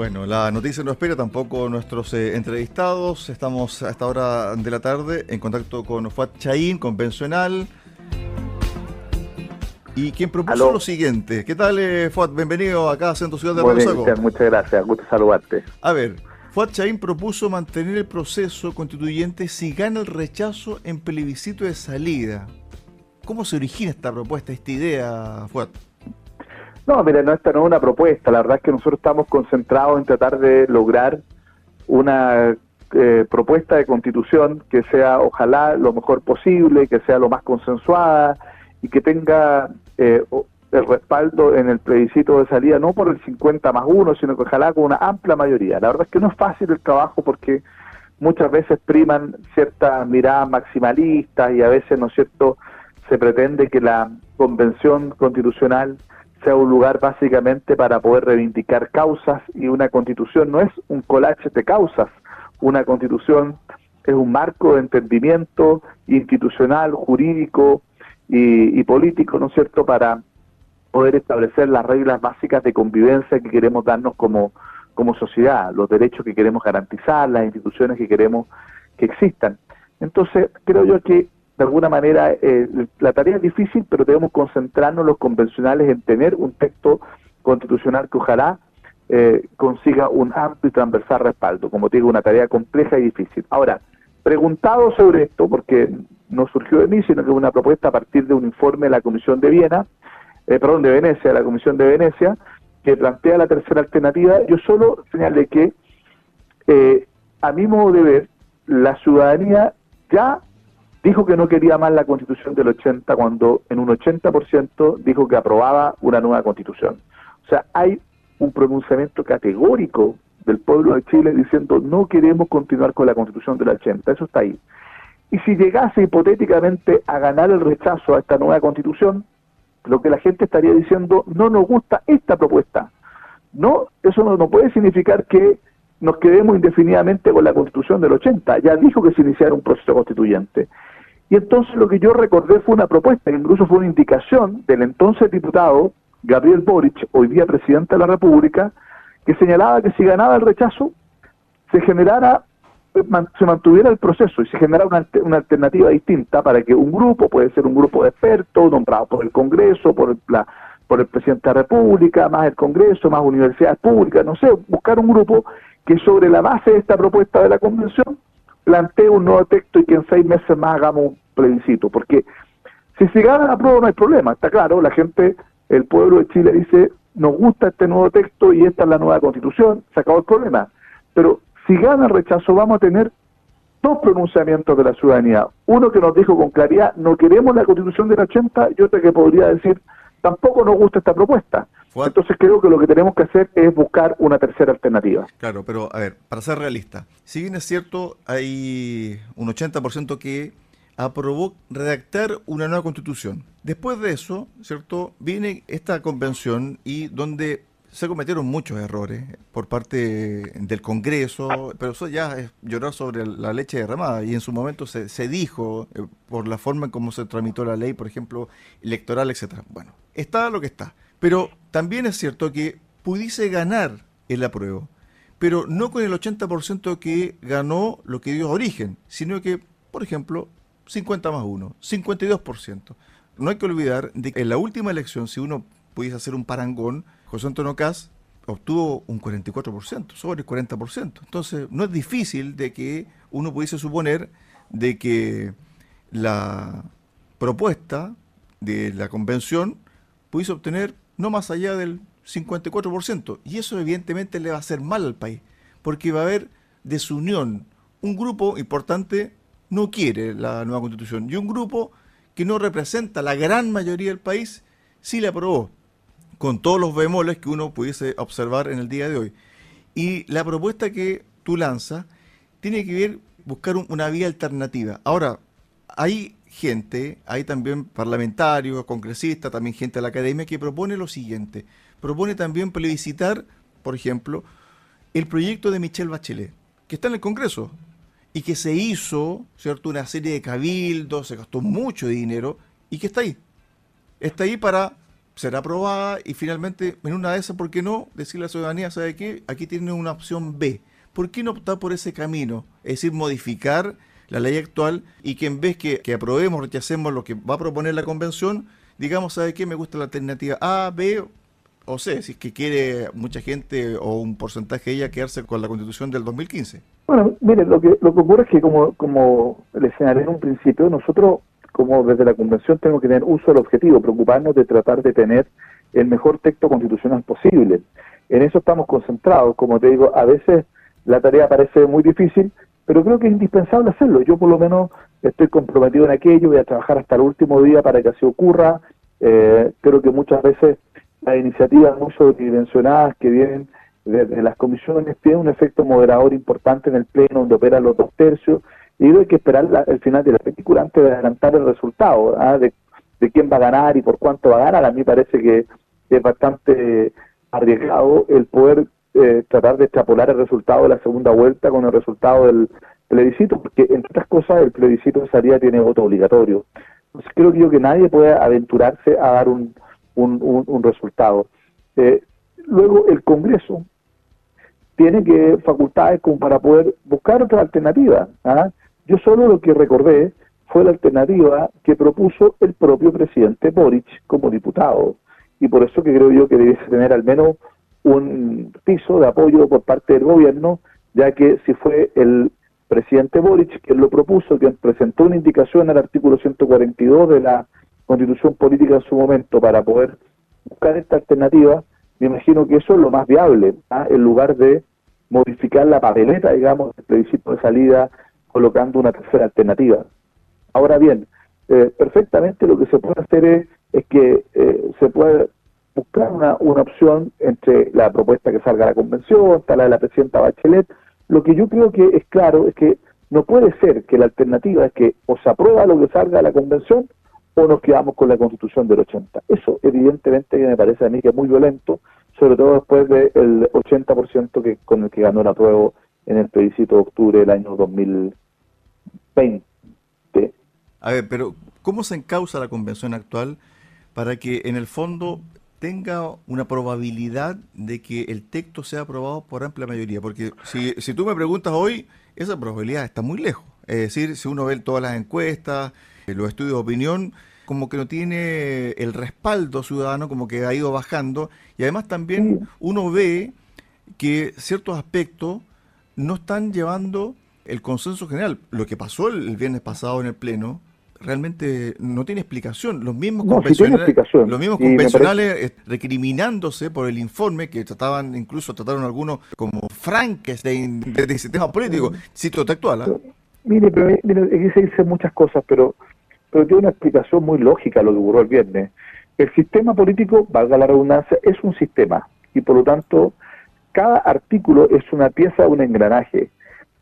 Bueno, la noticia no espera tampoco nuestros eh, entrevistados. Estamos a esta hora de la tarde en contacto con Fuad Chaín, convencional. Y quien propuso lo siguiente. ¿Qué tal, eh, Fuad? Bienvenido acá a Centro Ciudad de Río Muchas gracias, gusto saludarte. A ver, Fuad Chaín propuso mantener el proceso constituyente si gana el rechazo en plebiscito de salida. ¿Cómo se origina esta propuesta, esta idea, Fuad? No, mire, no, esta no es una propuesta. La verdad es que nosotros estamos concentrados en tratar de lograr una eh, propuesta de constitución que sea, ojalá, lo mejor posible, que sea lo más consensuada y que tenga eh, el respaldo en el plebiscito de salida, no por el 50 más 1, sino que ojalá con una amplia mayoría. La verdad es que no es fácil el trabajo porque muchas veces priman ciertas miradas maximalistas y a veces, ¿no es cierto?, se pretende que la convención constitucional sea un lugar básicamente para poder reivindicar causas y una constitución no es un collage de causas, una constitución es un marco de entendimiento institucional, jurídico y, político, ¿no es cierto?, para poder establecer las reglas básicas de convivencia que queremos darnos como, como sociedad, los derechos que queremos garantizar, las instituciones que queremos que existan. Entonces, creo yo que de alguna manera eh, la tarea es difícil, pero debemos concentrarnos los convencionales en tener un texto constitucional que ojalá eh, consiga un amplio y transversal respaldo. Como te digo, una tarea compleja y difícil. Ahora, preguntado sobre esto, porque no surgió de mí, sino que es una propuesta a partir de un informe de la Comisión de Viena, eh, perdón, de Venecia, la Comisión de Venecia, que plantea la tercera alternativa, yo solo señalé que, a mi modo de ver, la ciudadanía ya dijo que no quería más la constitución del 80 cuando en un 80% dijo que aprobaba una nueva constitución. O sea, hay un pronunciamiento categórico del pueblo de Chile diciendo no queremos continuar con la constitución del 80, eso está ahí. Y si llegase hipotéticamente a ganar el rechazo a esta nueva constitución, lo que la gente estaría diciendo no nos gusta esta propuesta. No, eso no, no puede significar que nos quedemos indefinidamente con la constitución del 80. Ya dijo que se iniciara un proceso constituyente. Y entonces lo que yo recordé fue una propuesta, que incluso fue una indicación del entonces diputado Gabriel Boric, hoy día presidente de la República, que señalaba que si ganaba el rechazo, se generara, eh, se mantuviera el proceso y se generara una, una alternativa distinta para que un grupo, puede ser un grupo de expertos, nombrado por el Congreso, por, la, por el presidente de la República, más el Congreso, más universidades públicas, no sé, buscar un grupo que sobre la base de esta propuesta de la Convención plantee un nuevo texto y que en seis meses más hagamos un plebiscito, porque si se gana la prueba no hay problema, está claro, la gente, el pueblo de Chile dice, nos gusta este nuevo texto y esta es la nueva constitución, se acabó el problema, pero si gana el rechazo vamos a tener dos pronunciamientos de la ciudadanía, uno que nos dijo con claridad, no queremos la constitución del 80 y otro que podría decir, tampoco nos gusta esta propuesta. Entonces creo que lo que tenemos que hacer es buscar una tercera alternativa. Claro, pero a ver, para ser realista, si bien es cierto, hay un 80% que aprobó redactar una nueva constitución. Después de eso, ¿cierto? Viene esta convención y donde se cometieron muchos errores por parte del Congreso, pero eso ya es llorar sobre la leche derramada y en su momento se, se dijo eh, por la forma en cómo se tramitó la ley, por ejemplo, electoral, etcétera. Bueno, está lo que está. Pero también es cierto que pudiese ganar el apruebo, pero no con el 80% que ganó lo que dio origen, sino que, por ejemplo, 50 más 1, 52%. No hay que olvidar de que en la última elección, si uno pudiese hacer un parangón, José Antonio Caz obtuvo un 44%, sobre el 40%. Entonces, no es difícil de que uno pudiese suponer de que la propuesta de la convención pudiese obtener no más allá del 54%. Y eso evidentemente le va a hacer mal al país, porque va a haber desunión. Un grupo importante no quiere la nueva constitución y un grupo que no representa la gran mayoría del país sí la aprobó, con todos los bemoles que uno pudiese observar en el día de hoy. Y la propuesta que tú lanzas tiene que ver buscar una vía alternativa. Ahora, hay gente, hay también parlamentarios, congresistas, también gente de la academia que propone lo siguiente. Propone también plebiscitar, por ejemplo, el proyecto de Michelle Bachelet, que está en el Congreso y que se hizo, ¿cierto?, una serie de cabildos, se gastó mucho dinero y que está ahí. Está ahí para será aprobada y finalmente, en una de esas, ¿por qué no decirle a la ciudadanía, ¿sabe qué? Aquí tiene una opción B. ¿Por qué no optar por ese camino? Es decir, modificar la ley actual y que en vez que, que aprobemos, rechacemos lo que va a proponer la convención, digamos, ¿sabe qué? Me gusta la alternativa A, B o C, si es que quiere mucha gente o un porcentaje de ella quedarse con la constitución del 2015. Bueno, mire, lo que, lo que ocurre es que como, como le señalé en un principio, nosotros como desde la convención tenemos que tener uso del objetivo, preocuparnos de tratar de tener el mejor texto constitucional posible. En eso estamos concentrados, como te digo, a veces la tarea parece muy difícil, pero creo que es indispensable hacerlo. Yo por lo menos estoy comprometido en aquello, voy a trabajar hasta el último día para que así ocurra. Eh, creo que muchas veces las iniciativas muy sobredimensionadas que vienen de, las comisiones tienen un efecto moderador importante en el Pleno, donde operan los dos tercios, y hay que esperar el final de la película antes de adelantar el resultado, ¿ah? de, quién va a ganar y por cuánto va a ganar. A mí parece que es bastante arriesgado el poder eh, tratar de extrapolar el resultado de la segunda vuelta con el resultado del plebiscito, porque entre otras cosas el plebiscito de salida tiene voto obligatorio. Entonces creo yo que nadie puede aventurarse a dar un, un, resultado. Eh, luego el Congreso tiene que facultades como para poder buscar otra alternativa. ¿ah? Yo solo lo que recordé fue la alternativa que propuso el propio presidente Boric como diputado. Y por eso que creo yo que debiese tener al menos un piso de apoyo por parte del gobierno, ya que si fue el presidente Boric quien lo propuso, quien presentó una indicación al artículo 142 de la constitución política en su momento para poder buscar esta alternativa, me imagino que eso es lo más viable, ¿ah? en lugar de modificar la papeleta, digamos, del plebiscito de salida, colocando una tercera alternativa. Ahora bien, eh, perfectamente lo que se puede hacer es, es que eh, se puede buscar una, una opción entre la propuesta que salga a la convención, hasta la de la presidenta Bachelet. Lo que yo creo que es claro es que no puede ser que la alternativa es que o se aprueba lo que salga a la convención o nos quedamos con la constitución del 80. Eso evidentemente me parece a mí que es muy violento, sobre todo después del 80% que, con el que ganó la prueba en el plebiscito de octubre del año 2020. A ver, pero ¿cómo se encausa la convención actual para que en el fondo tenga una probabilidad de que el texto sea aprobado por amplia mayoría. Porque si, si tú me preguntas hoy, esa probabilidad está muy lejos. Es decir, si uno ve todas las encuestas, eh, los estudios de opinión, como que no tiene el respaldo ciudadano, como que ha ido bajando. Y además también uno ve que ciertos aspectos no están llevando el consenso general. Lo que pasó el viernes pasado en el Pleno, realmente no tiene explicación. Los mismos convencionales, los mismos convencionales eh, recriminándose por el informe que trataban, incluso trataron algunos como Frankenstein de, sistema político. Cito textual. ¿ah? Mire, pero, mire, aquí se dicen muchas cosas, pero, pero tiene una explicación muy lógica lo que ocurrió el viernes. El sistema político, valga la redundancia, es un sistema y por lo tanto cada artículo es una pieza, un engranaje.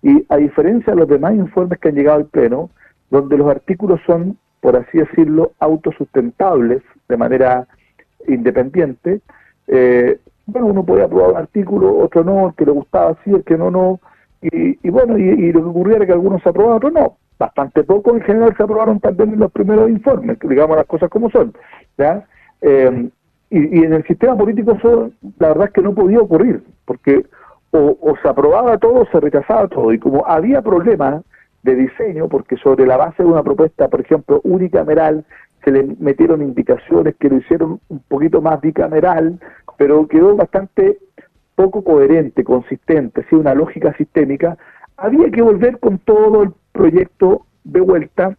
Y a diferencia de los demás informes que han llegado al Pleno, donde los artículos son, por así decirlo, autosustentables de manera independiente. Eh, bueno, uno puede aprobar un artículo, otro no, el que le gustaba sí, el que no, no. Y, bueno, y, lo que ocurría era que algunos se aprobaban, otros no. Bastante poco en general se aprobaron también en los primeros informes, digamos las cosas como son. ¿ya? Eh, y, en el sistema político eso, la verdad es que no podía ocurrir, porque o, o se aprobaba todo o se rechazaba todo. Y como había problemas de diseño, porque sobre la base de una propuesta, por ejemplo, unicameral, se le metieron indicaciones que lo hicieron un poquito más bicameral, pero quedó bastante poco coherente, consistente, ¿sí? una lógica sistémica. Había que volver con todo el proyecto de vuelta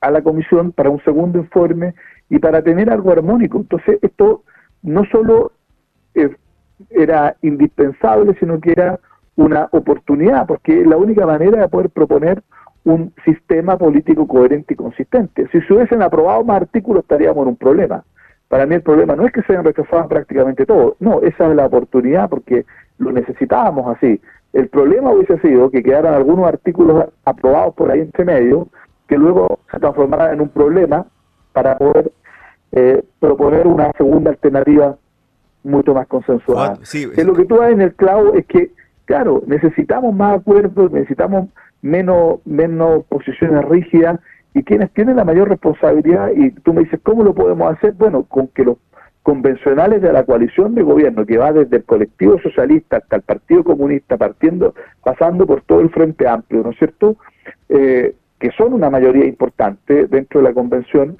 a la comisión para un segundo informe y para tener algo armónico. Entonces, esto no solo eh, era indispensable, sino que era una oportunidad, porque es la única manera de poder proponer un sistema político coherente y consistente. Si se hubiesen aprobado más artículos estaríamos en un problema. Para mí el problema no es que se hayan rechazado prácticamente todos, no, esa es la oportunidad porque lo necesitábamos así. El problema hubiese sido que quedaran algunos artículos aprobados por ahí entre medio que luego se transformaran en un problema para poder eh, proponer una segunda alternativa mucho más consensuada. lo que tú ves en el clavo es que Claro, necesitamos más acuerdos, necesitamos menos, menos posiciones rígidas y quienes tienen la mayor responsabilidad, y tú me dices, ¿cómo lo podemos hacer? Bueno, con que los, convencionales de la coalición de gobierno, que va desde el colectivo socialista hasta el Partido Comunista, partiendo, pasando por todo el Frente Amplio, ¿no es cierto? Eh, que son una mayoría importante dentro de la convención,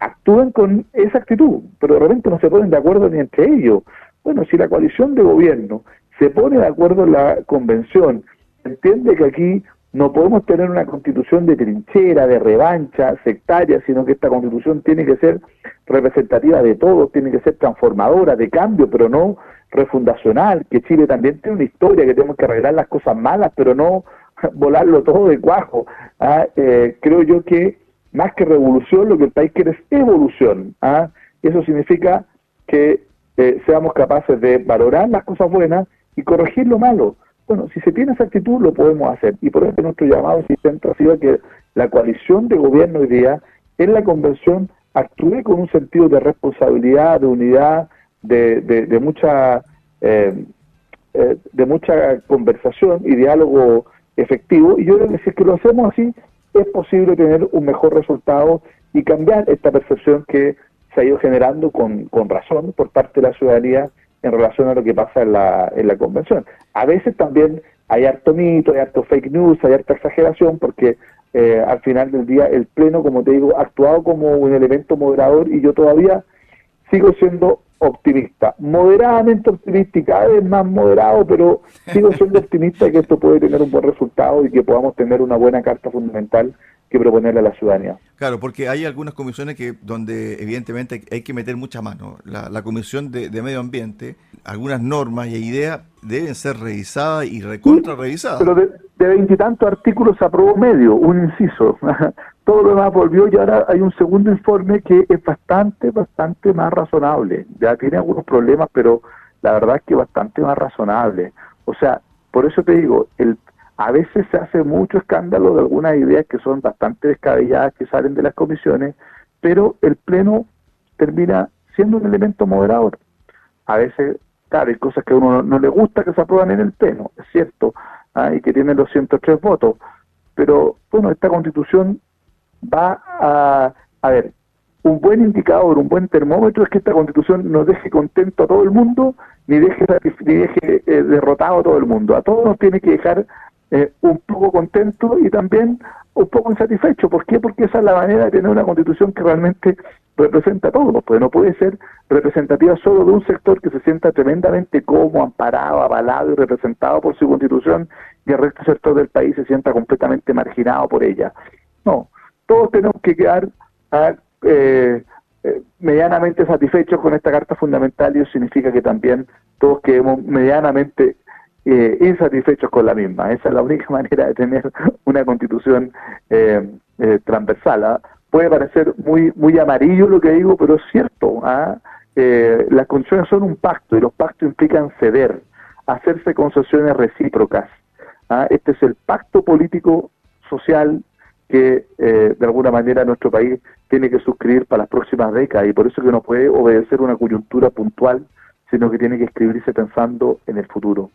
actúan con esa actitud, pero de repente no se ponen de acuerdo ni entre ellos. Bueno, si la coalición de gobierno se pone de acuerdo la convención, entiende que aquí no podemos tener una constitución de trinchera, de revancha, sectaria, sino que esta constitución tiene que ser representativa de todos, tiene que ser transformadora, de cambio, pero no refundacional, que Chile también tiene una historia, que tenemos que arreglar las cosas malas, pero no volarlo todo de cuajo. ¿ah? Eh, creo yo que más que revolución, lo que el país quiere es evolución. ¿ah? Eso significa que eh, seamos capaces de valorar las cosas buenas y corregir lo malo. Bueno, si se tiene esa actitud, lo podemos hacer. Y por eso nuestro llamado insistente ha sido que la coalición de gobierno hoy día en la convención actúe con un sentido de responsabilidad, de unidad, de, de, mucha eh, eh, de mucha conversación y diálogo efectivo. Y yo creo que si es que lo hacemos así, es posible tener un mejor resultado y cambiar esta percepción que se ha ido generando con, con razón por parte de la ciudadanía en relación a lo que pasa en la, en la convención. A veces también hay harto mito, hay harto fake news, hay harta exageración, porque eh, al final del día el Pleno, como te digo, ha actuado como un elemento moderador y yo todavía sigo siendo optimista, moderadamente optimista y cada vez más moderado, pero sigo siendo optimista de que esto puede tener un buen resultado y que podamos tener una buena carta fundamental que proponerle a la ciudadanía. Claro, porque hay algunas comisiones que donde evidentemente hay que meter mucha mano. La, Comisión de, Medio Ambiente, algunas normas y ideas deben ser revisadas y recontra revisadas. Pero de veintitantos artículos se aprobó medio, un inciso. Todo lo demás volvió y ahora hay un segundo informe que es bastante, bastante más razonable. Ya tiene algunos problemas, pero la verdad es que bastante más razonable. O sea, por eso te digo, el a veces se hace mucho escándalo de algunas ideas que son bastante descabelladas que salen de las comisiones, pero el Pleno termina siendo un elemento moderador. A veces, claro, hay cosas que a uno no, le gusta que se aprueban en el Pleno, es cierto, ¿ah? y que tienen los 103 votos, pero bueno, esta constitución va a, a ver, un buen indicador, un buen termómetro es que esta constitución no deje contento a todo el mundo, ni deje, ni deje eh, derrotado a todo el mundo. A todos nos tiene que dejar eh, un poco contento y también un poco insatisfecho. ¿Por qué? Porque esa es la manera de tener una constitución que realmente representa a todos, pues no puede ser representativa solo de un sector que se sienta tremendamente como amparado, avalado y representado por su constitución y el resto del sector del país se sienta completamente marginado por ella. No, todos tenemos que quedar ah, eh, eh, medianamente satisfechos con esta carta fundamental y eso significa que también todos quedemos medianamente eh, insatisfechos con la misma. Esa es la única manera de tener una constitución eh, eh, transversal. ¿ah? Puede parecer muy, muy amarillo lo que digo, pero es cierto. ¿ah? las constituciones son un pacto y los pactos implican ceder, hacerse concesiones recíprocas. ¿ah? Este es el pacto político social que de alguna manera nuestro país tiene que suscribir para las próximas décadas y por eso que no puede obedecer una coyuntura puntual sino que tiene que escribirse pensando en el futuro.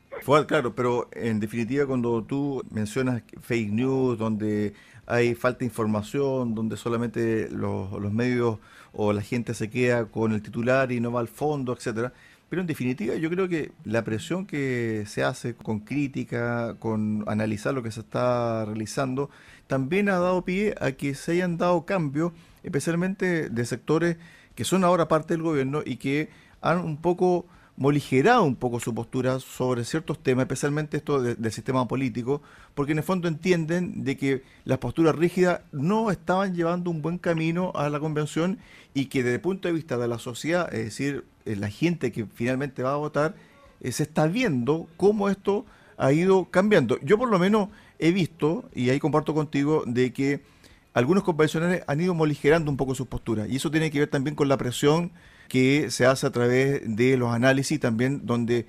claro, pero en definitiva cuando tú mencionas fake news, donde hay falta de información, donde solamente los, los medios o la gente se queda con el titular y no va al fondo, etcétera. Pero en definitiva yo creo que la presión que se hace con crítica, con analizar lo que se está realizando, también ha dado pie a que se hayan dado cambios, especialmente de sectores que son ahora parte del gobierno y que han un poco moligerado un poco su postura sobre ciertos temas, especialmente esto del sistema político, porque en el fondo entienden de que las posturas rígidas no estaban llevando un buen camino a la convención y que desde el punto de vista de la sociedad, es decir, eh, la gente que finalmente va a votar, eh, se está viendo cómo esto ha ido cambiando. Yo por lo menos he visto, y ahí comparto contigo, de que algunos convencionales han ido moligerando un poco sus posturas, y eso tiene que ver también con la presión que se hace a través de los análisis también donde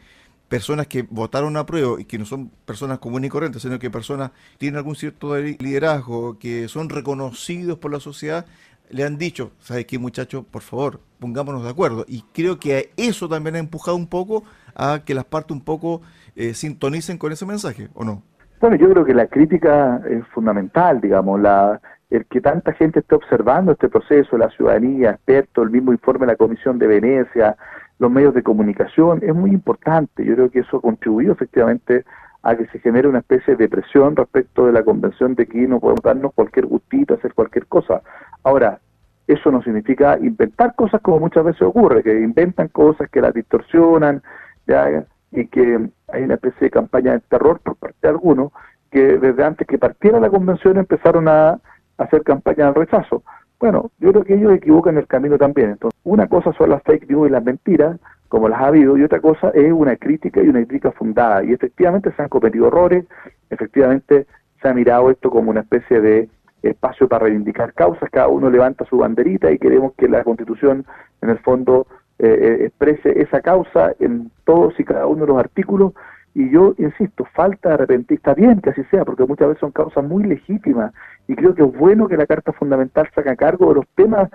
personas que votaron a prueba y que no son personas comunes y corrientes, sino que personas tienen algún cierto liderazgo, que son reconocidos por la sociedad, le han dicho, ¿sabes qué muchachos? Por favor, pongámonos de acuerdo. Y creo que eso también ha empujado un poco a que las partes un poco eh, sintonicen con ese mensaje, ¿o no? Bueno, yo creo que la crítica es fundamental, digamos, la, el que tanta gente esté observando este proceso, la ciudadanía, expertos, el mismo informe de la Comisión de Venecia, los medios de comunicación, es muy importante. Yo creo que eso ha contribuido efectivamente a que se genere una especie de presión respecto de la convención de que no podemos darnos cualquier gustito, hacer cualquier cosa. Ahora, eso no significa inventar cosas como muchas veces ocurre, que inventan cosas que las distorsionan, ¿ya? y que hay una especie de campaña de terror por parte de algunos que desde antes que partiera la convención empezaron a, hacer campaña de rechazo. Bueno, yo creo que ellos equivocan el camino también. Entonces, una cosa son las fake news y las mentiras, como las ha habido, y otra cosa es una crítica y una crítica fundada. Y efectivamente se han cometido errores, efectivamente se ha mirado esto como una especie de espacio para reivindicar causas, cada uno levanta su banderita y queremos que la Constitución en el fondo eh, eh, exprese esa causa en todos y cada uno de los artículos y yo insisto, falta de arrepentir, está bien que así sea, porque muchas veces son causas muy legítimas y creo que es bueno que la Carta Fundamental saque a cargo de los temas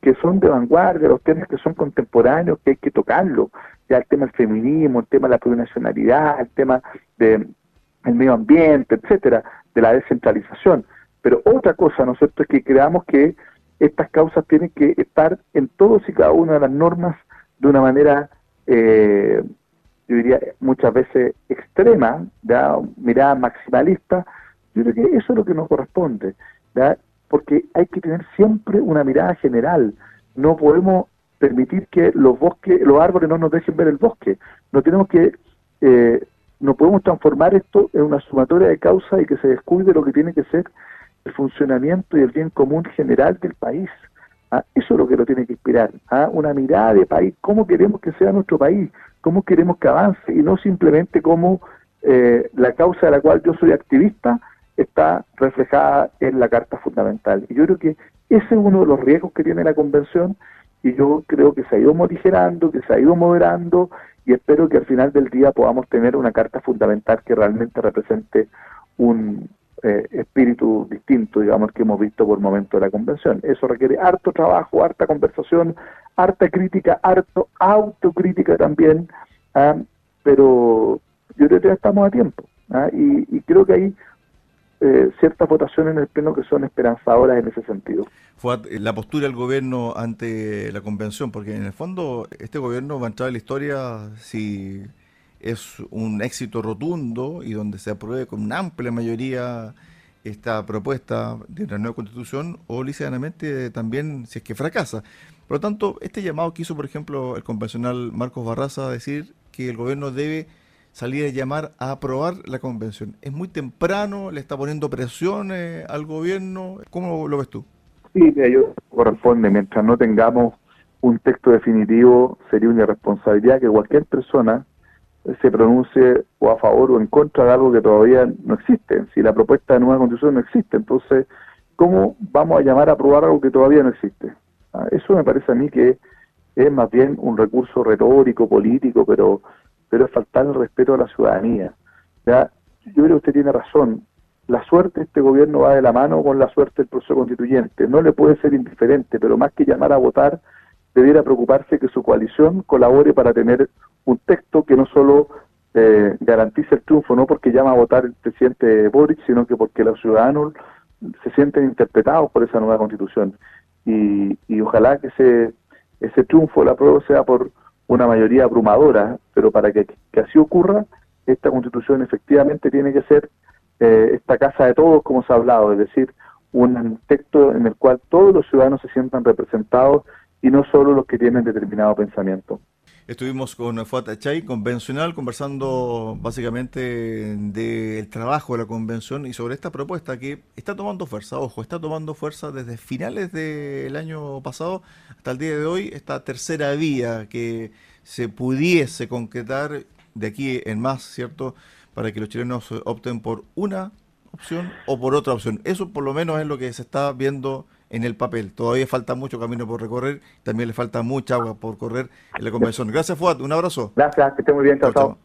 que son de vanguardia, los temas que son contemporáneos, que hay que tocarlo, ya el tema del feminismo, el tema de la plurinacionalidad, el tema del medio ambiente, etcétera, de la descentralización. Pero otra cosa, ¿no es cierto?, es que creamos que estas causas tienen que estar en todos y cada una de las normas de una manera, eh, yo diría, muchas veces extrema, ¿ya? mirada maximalista. Yo creo que eso es lo que nos corresponde, porque hay que tener siempre una mirada general. No podemos permitir que los bosques, los árboles no nos dejen ver el bosque. No tenemos que, eh, no podemos transformar esto en una sumatoria de causas y que se descuide lo que tiene que ser el funcionamiento y el bien común general del país. ¿Ah? Eso es lo que lo tiene que inspirar, ¿ah? una mirada de país, cómo queremos que sea nuestro país, cómo queremos que avance y no simplemente cómo eh, la causa de la cual yo soy activista está reflejada en la Carta Fundamental. Y yo creo que ese es uno de los riesgos que tiene la Convención y yo creo que se ha ido morigerando, que se ha ido moderando y espero que al final del día podamos tener una Carta Fundamental que realmente represente un, eh, espíritu distinto, digamos, que hemos visto por momento de la convención. Eso requiere harto trabajo, harta conversación, harta crítica, harto autocrítica también, ¿ah? pero yo creo que estamos a tiempo. ¿ah? Y, creo que hay eh, ciertas votaciones en el Pleno que son esperanzadoras en ese sentido. Fue eh, la postura del gobierno ante la convención, porque en el fondo este gobierno va a entrar en la historia si es un éxito rotundo y donde se apruebe con una amplia mayoría esta propuesta de la nueva constitución o liceanamente también si es que fracasa. Por lo tanto, este llamado que hizo, por ejemplo, el convencional Marcos Barraza a decir que el gobierno debe salir a llamar a aprobar la convención. ¿Es muy temprano? ¿Le está poniendo presiones al gobierno? ¿Cómo lo ves tú? Sí, ello corresponde. Mientras no tengamos un texto definitivo, sería una irresponsabilidad que cualquier persona se pronuncie o a favor o en contra de algo que todavía no existe. Si la propuesta de nueva constitución no existe, entonces, ¿cómo vamos a llamar a aprobar algo que todavía no existe? Ah, eso me parece a mí que es más bien un recurso retórico, político, pero, pero es faltar el respeto a la ciudadanía. ¿ya? Yo creo que usted tiene razón. La suerte de este gobierno va de la mano con la suerte del proceso constituyente. No le puede ser indiferente, pero más que llamar a votar, debiera preocuparse que su coalición colabore para tener un texto que no solo eh, garantice el triunfo, no porque llama a votar el presidente Boric, sino que porque los ciudadanos se sienten interpretados por esa nueva constitución. Y, ojalá que ese, ese triunfo, la prueba sea por una mayoría abrumadora, pero para que, así ocurra, esta constitución efectivamente tiene que ser eh, esta casa de todos, como se ha hablado, es decir, un texto en el cual todos los ciudadanos se sientan representados y no solo los que tienen determinado pensamiento. Estuvimos con Fuat Chay, convencional, conversando básicamente del trabajo de la convención y sobre esta propuesta que está tomando fuerza, ojo, está tomando fuerza desde finales del año pasado hasta el día de hoy, esta tercera vía que se pudiese concretar de aquí en más, ¿cierto? Para que los chilenos opten por una opción o por otra opción. Eso por lo menos es lo que se está viendo en el papel. Todavía falta mucho camino por recorrer, también le falta mucha agua por correr en la convención. Gracias, Fuad, un abrazo. Gracias, que esté muy bien, chao. chao.